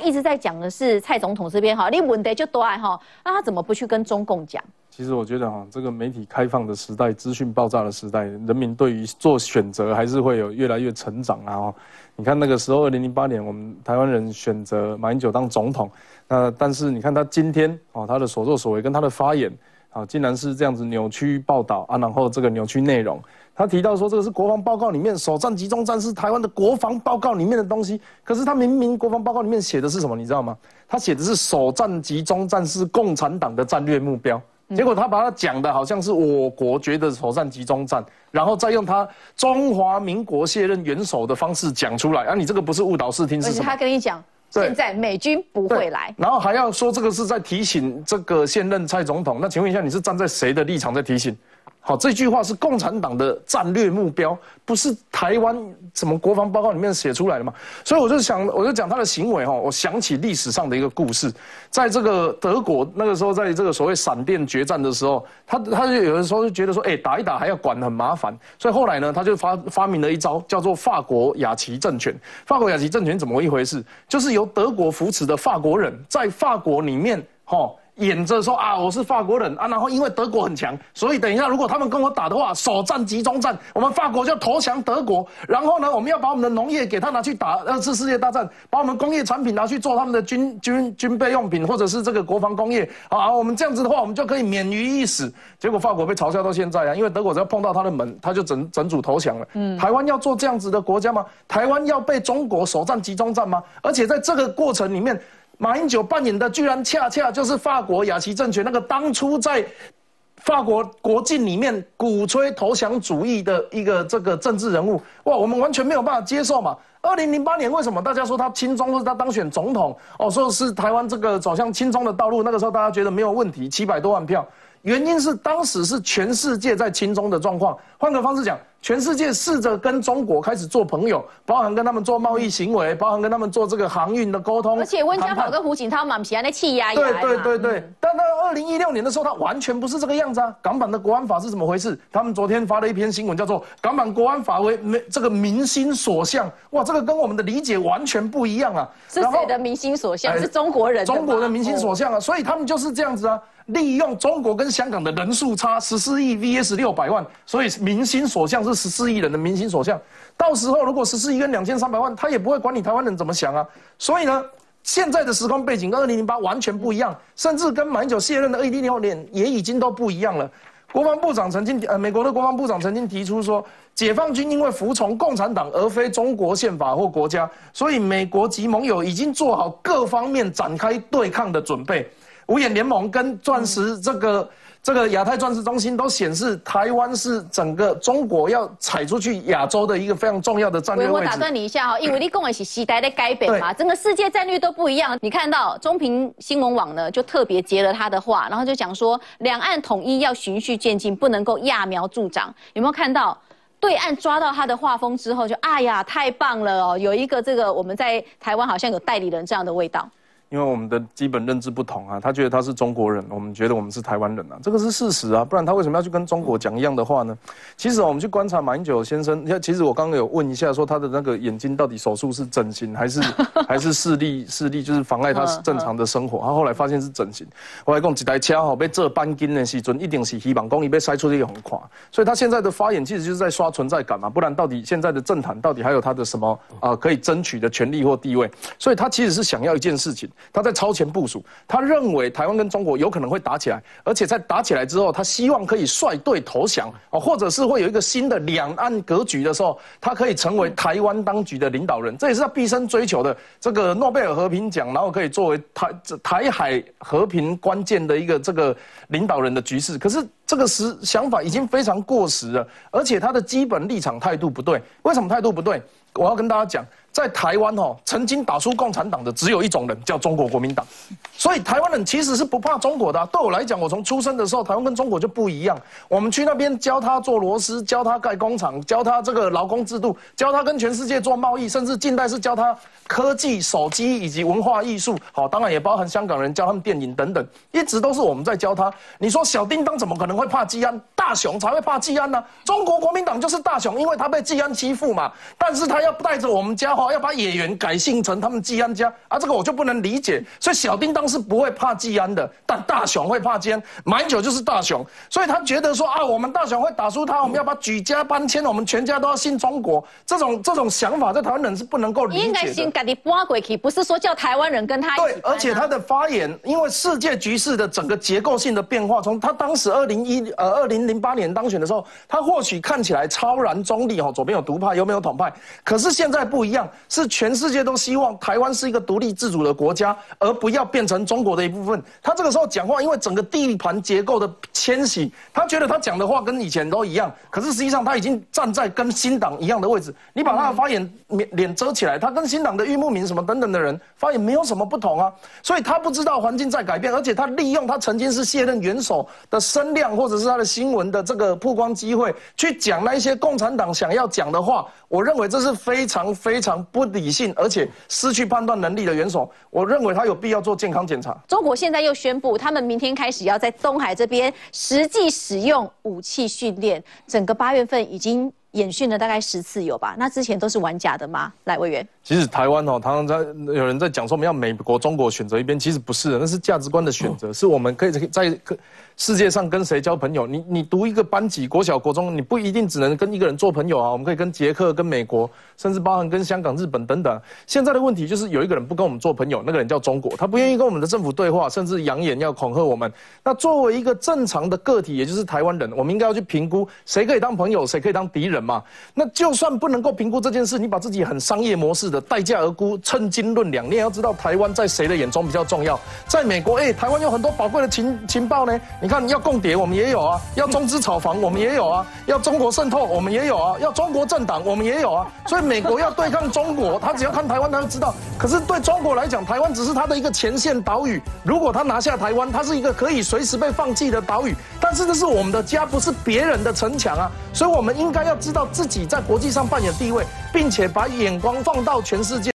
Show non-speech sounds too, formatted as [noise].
一直在讲的是蔡总统这边哈，你问题就多爱哈，那他怎么不去跟中共讲？其实我觉得哈，这个媒体开放的时代、资讯爆炸的时代，人民对于做选择还是会有越来越成长啊。你看那个时候，二零零八年我们台湾人选择马英九当总统，那但是你看他今天哦，他的所作所为跟他的发言啊，竟然是这样子扭曲报道啊，然后这个扭曲内容。他提到说这个是国防报告里面首战集中战是台湾的国防报告里面的东西，可是他明明国防报告里面写的是什么，你知道吗？他写的是首战集中战是共产党的战略目标，结果他把它讲的好像是我国觉得首战集中战，然后再用他中华民国卸任元首的方式讲出来，啊，你这个不是误导视听是什么？他跟你讲，现在美军不会来，然后还要说这个是在提醒这个现任蔡总统，那请问一下，你是站在谁的立场在提醒？好，这句话是共产党的战略目标，不是台湾什么国防报告里面写出来的嘛？所以我就想，我就讲他的行为哈。我想起历史上的一个故事，在这个德国那个时候，在这个所谓闪电决战的时候，他他就有的时候就觉得说，哎，打一打还要管很麻烦，所以后来呢，他就发发明了一招，叫做法国雅琪政权。法国雅琪政权怎么一回事？就是由德国扶持的法国人在法国里面，哈。演着说啊，我是法国人啊，然后因为德国很强，所以等一下如果他们跟我打的话，首战集中战，我们法国就投降德国。然后呢，我们要把我们的农业给他拿去打二次世界大战，把我们工业产品拿去做他们的军军 [laughs] 军备用品或者是这个国防工业啊，我们这样子的话，我们就可以免于一死。结果法国被嘲笑到现在啊，因为德国只要碰到他的门，他就整整组投降了。嗯，台湾要做这样子的国家吗？台湾要被中国首战集中战吗？而且在这个过程里面。马英九扮演的居然恰恰就是法国雅琪政权那个当初在法国国境里面鼓吹投降主义的一个这个政治人物哇，我们完全没有办法接受嘛。二零零八年为什么大家说他亲中，或是他当选总统哦，说是台湾这个走向亲中的道路，那个时候大家觉得没有问题，七百多万票。原因是当时是全世界在亲中的状况，换个方式讲，全世界试着跟中国开始做朋友，包含跟他们做贸易行为，包含跟他们做这个航运的沟通。而且温家宝跟胡锦涛嘛，不是安尼气压对对对对，但到二零一六年的时候，他完全不是这个样子啊！港版的国安法是怎么回事？他们昨天发了一篇新闻，叫做“港版国安法为民这个民心所向”。哇，这个跟我们的理解完全不一样啊！是谁的民心所向？是中国人。中国的民心所向啊！所以他们就是这样子啊。利用中国跟香港的人数差十四亿 vs 六百万，所以民心所向是十四亿人的民心所向。到时候如果十四亿跟两千三百万，他也不会管你台湾人怎么想啊。所以呢，现在的时空背景跟二零零八完全不一样，甚至跟马英九卸任的二零一六年也已经都不一样了。国防部长曾经呃，美国的国防部长曾经提出说，解放军因为服从共产党而非中国宪法或国家，所以美国及盟友已经做好各方面展开对抗的准备。五眼联盟跟钻石这个这个亚太钻石中心都显示，台湾是整个中国要踩出去亚洲的一个非常重要的战略位置。我打断你一下哈，因为你跟我一起时代在改变嘛，整个世界战略都不一样。你看到中评新闻网呢，就特别截了他的话，然后就讲说，两岸统一要循序渐进，不能够揠苗助长。有没有看到对岸抓到他的画风之后，就哎呀，太棒了哦，有一个这个我们在台湾好像有代理人这样的味道。因为我们的基本认知不同啊，他觉得他是中国人，我们觉得我们是台湾人啊，这个是事实啊，不然他为什么要去跟中国讲一样的话呢？其实我们去观察马英九先生，你看，其实我刚刚有问一下，说他的那个眼睛到底手术是整形还是 [laughs] 还是视力视力就是妨碍他正常的生活？他后来发现是整形。我来讲，一台车哈被这半斤的时准一定是希望公益被塞出去很垮，所以他现在的发言其实就是在刷存在感嘛，不然到底现在的政坛到底还有他的什么啊可以争取的权利或地位？所以他其实是想要一件事情。他在超前部署，他认为台湾跟中国有可能会打起来，而且在打起来之后，他希望可以率队投降啊，或者是会有一个新的两岸格局的时候，他可以成为台湾当局的领导人，这也是他毕生追求的这个诺贝尔和平奖，然后可以作为台台海和平关键的一个这个领导人的局势。可是这个时想法已经非常过时了，而且他的基本立场态度不对。为什么态度不对？我要跟大家讲。在台湾哦，曾经打出共产党的只有一种人，叫中国国民党。所以台湾人其实是不怕中国的。对我来讲，我从出生的时候，台湾跟中国就不一样。我们去那边教他做螺丝，教他盖工厂，教他这个劳工制度，教他跟全世界做贸易，甚至近代是教他科技、手机以及文化艺术。好，当然也包含香港人教他们电影等等，一直都是我们在教他。你说小叮当怎么可能会怕季安？大雄才会怕季安呢？中国国民党就是大雄，因为他被季安欺负嘛。但是他要带着我们家。哈，要把野原改姓成他们季安家啊，这个我就不能理解。所以小叮当是不会怕季安的，但大雄会怕季安。买酒就是大雄，所以他觉得说啊，我们大雄会打输他，我们要把举家搬迁，我们全家都要信中国。这种 [laughs] 这种想法在台湾人是不能够理解的。应该先赶紧搬过去，不是说叫台湾人跟他对，而且他的发言，因为世界局势的整个结构性的变化，从他当时二零一呃二零零八年当选的时候，他或许看起来超然中立哈，左边有独派，右边有统派，可是现在不一样，是全世界都希望台湾是一个独立自主的国家，而不要变成中国的一部分。他这个时候讲话，因为整个地盘结构的迁徙，他觉得他讲的话跟以前都一样，可是实际上他已经站在跟新党一样的位置。你把他的发言脸脸遮起来，他跟新党的玉木明什么等等的人发言没有什么不同啊，所以他不知道环境在改变，而且他利用他曾经是卸任元首的声量，或者是他的新闻的这个曝光机会，去讲那一些共产党想要讲的话。我认为这是非常非常不理性，而且失去判断能力的元首。我认为他有必要做健康检查。中国现在又宣布，他们明天开始要在东海这边实际使用武器训练，整个八月份已经演训了大概十次有吧？那之前都是玩假的吗？来，委员。其实台湾哦，常常在有人在讲说我们要美国、中国选择一边，其实不是的，那是价值观的选择，是我们可以在世界上跟谁交朋友。你你读一个班级，国小、国中，你不一定只能跟一个人做朋友啊，我们可以跟捷克、跟美国，甚至包含跟香港、日本等等。现在的问题就是有一个人不跟我们做朋友，那个人叫中国，他不愿意跟我们的政府对话，甚至扬言要恐吓我们。那作为一个正常的个体，也就是台湾人，我们应该要去评估谁可以当朋友，谁可以当敌人嘛？那就算不能够评估这件事，你把自己很商业模式的。待价而沽，称斤论两。你也要知道，台湾在谁的眼中比较重要？在美国，哎，台湾有很多宝贵的情情报呢。你看，要共谍，我们也有啊；要中资炒房，我们也有啊；要中国渗透，我们也有啊；要中国政党，我们也有啊。所以，美国要对抗中国，他只要看台湾，他就知道。可是，对中国来讲，台湾只是他的一个前线岛屿。如果他拿下台湾，它是一个可以随时被放弃的岛屿。但是，这是我们的家，不是别人的城墙啊。所以，我们应该要知道自己在国际上扮演地位。并且把眼光放到全世界。